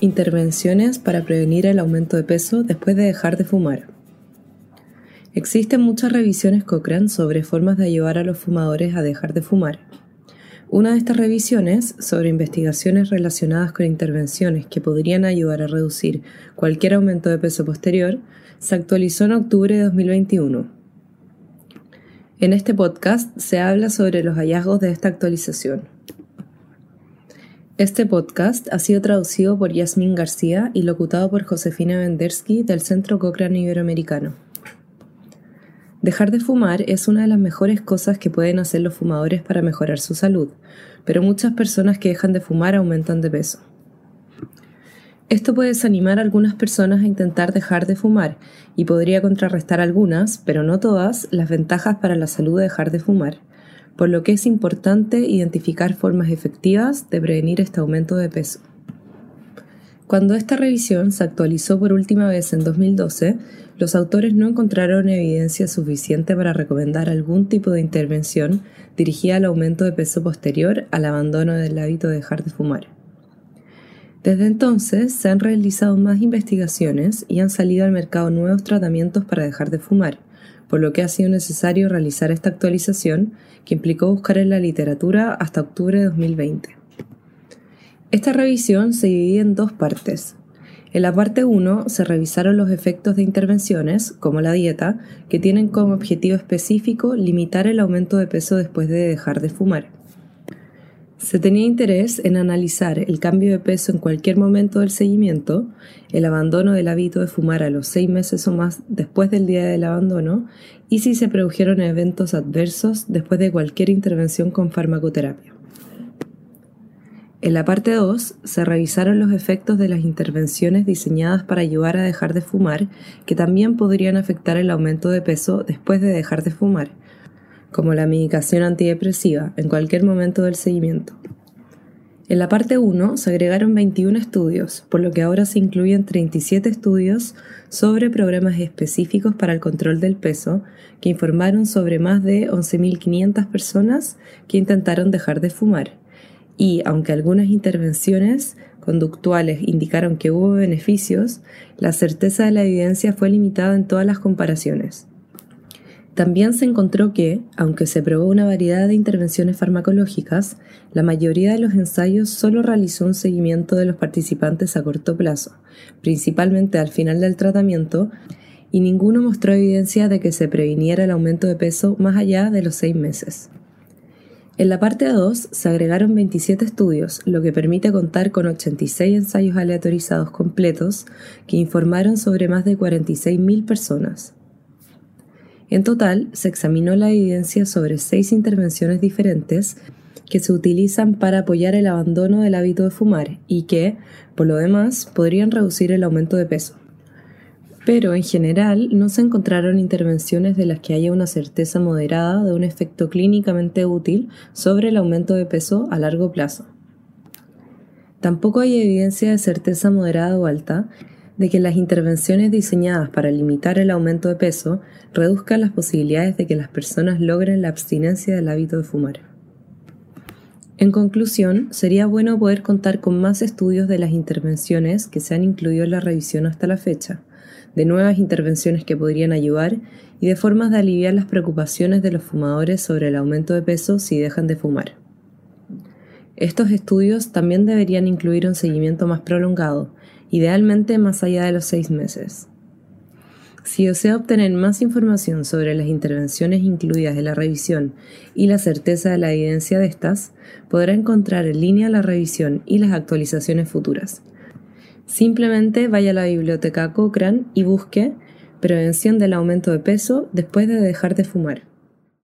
Intervenciones para prevenir el aumento de peso después de dejar de fumar. Existen muchas revisiones Cochrane sobre formas de ayudar a los fumadores a dejar de fumar. Una de estas revisiones, sobre investigaciones relacionadas con intervenciones que podrían ayudar a reducir cualquier aumento de peso posterior, se actualizó en octubre de 2021. En este podcast se habla sobre los hallazgos de esta actualización. Este podcast ha sido traducido por Yasmín García y locutado por Josefina Vendersky del Centro Cochrane Iberoamericano. Dejar de fumar es una de las mejores cosas que pueden hacer los fumadores para mejorar su salud, pero muchas personas que dejan de fumar aumentan de peso. Esto puede desanimar a algunas personas a intentar dejar de fumar y podría contrarrestar algunas, pero no todas, las ventajas para la salud de dejar de fumar por lo que es importante identificar formas efectivas de prevenir este aumento de peso. Cuando esta revisión se actualizó por última vez en 2012, los autores no encontraron evidencia suficiente para recomendar algún tipo de intervención dirigida al aumento de peso posterior al abandono del hábito de dejar de fumar. Desde entonces se han realizado más investigaciones y han salido al mercado nuevos tratamientos para dejar de fumar, por lo que ha sido necesario realizar esta actualización que implicó buscar en la literatura hasta octubre de 2020. Esta revisión se divide en dos partes. En la parte 1 se revisaron los efectos de intervenciones, como la dieta, que tienen como objetivo específico limitar el aumento de peso después de dejar de fumar. Se tenía interés en analizar el cambio de peso en cualquier momento del seguimiento, el abandono del hábito de fumar a los seis meses o más después del día del abandono y si se produjeron eventos adversos después de cualquier intervención con farmacoterapia. En la parte 2 se revisaron los efectos de las intervenciones diseñadas para ayudar a dejar de fumar que también podrían afectar el aumento de peso después de dejar de fumar, como la medicación antidepresiva, en cualquier momento del seguimiento. En la parte 1 se agregaron 21 estudios, por lo que ahora se incluyen 37 estudios sobre programas específicos para el control del peso, que informaron sobre más de 11.500 personas que intentaron dejar de fumar. Y aunque algunas intervenciones conductuales indicaron que hubo beneficios, la certeza de la evidencia fue limitada en todas las comparaciones. También se encontró que, aunque se probó una variedad de intervenciones farmacológicas, la mayoría de los ensayos solo realizó un seguimiento de los participantes a corto plazo, principalmente al final del tratamiento, y ninguno mostró evidencia de que se previniera el aumento de peso más allá de los seis meses. En la parte 2 se agregaron 27 estudios, lo que permite contar con 86 ensayos aleatorizados completos que informaron sobre más de 46.000 personas. En total, se examinó la evidencia sobre seis intervenciones diferentes que se utilizan para apoyar el abandono del hábito de fumar y que, por lo demás, podrían reducir el aumento de peso. Pero en general no se encontraron intervenciones de las que haya una certeza moderada de un efecto clínicamente útil sobre el aumento de peso a largo plazo. Tampoco hay evidencia de certeza moderada o alta de que las intervenciones diseñadas para limitar el aumento de peso reduzcan las posibilidades de que las personas logren la abstinencia del hábito de fumar. En conclusión, sería bueno poder contar con más estudios de las intervenciones que se han incluido en la revisión hasta la fecha, de nuevas intervenciones que podrían ayudar y de formas de aliviar las preocupaciones de los fumadores sobre el aumento de peso si dejan de fumar. Estos estudios también deberían incluir un seguimiento más prolongado, idealmente más allá de los seis meses. Si desea obtener más información sobre las intervenciones incluidas en la revisión y la certeza de la evidencia de estas, podrá encontrar en línea la revisión y las actualizaciones futuras. Simplemente vaya a la biblioteca Cochrane y busque Prevención del aumento de peso después de dejar de fumar.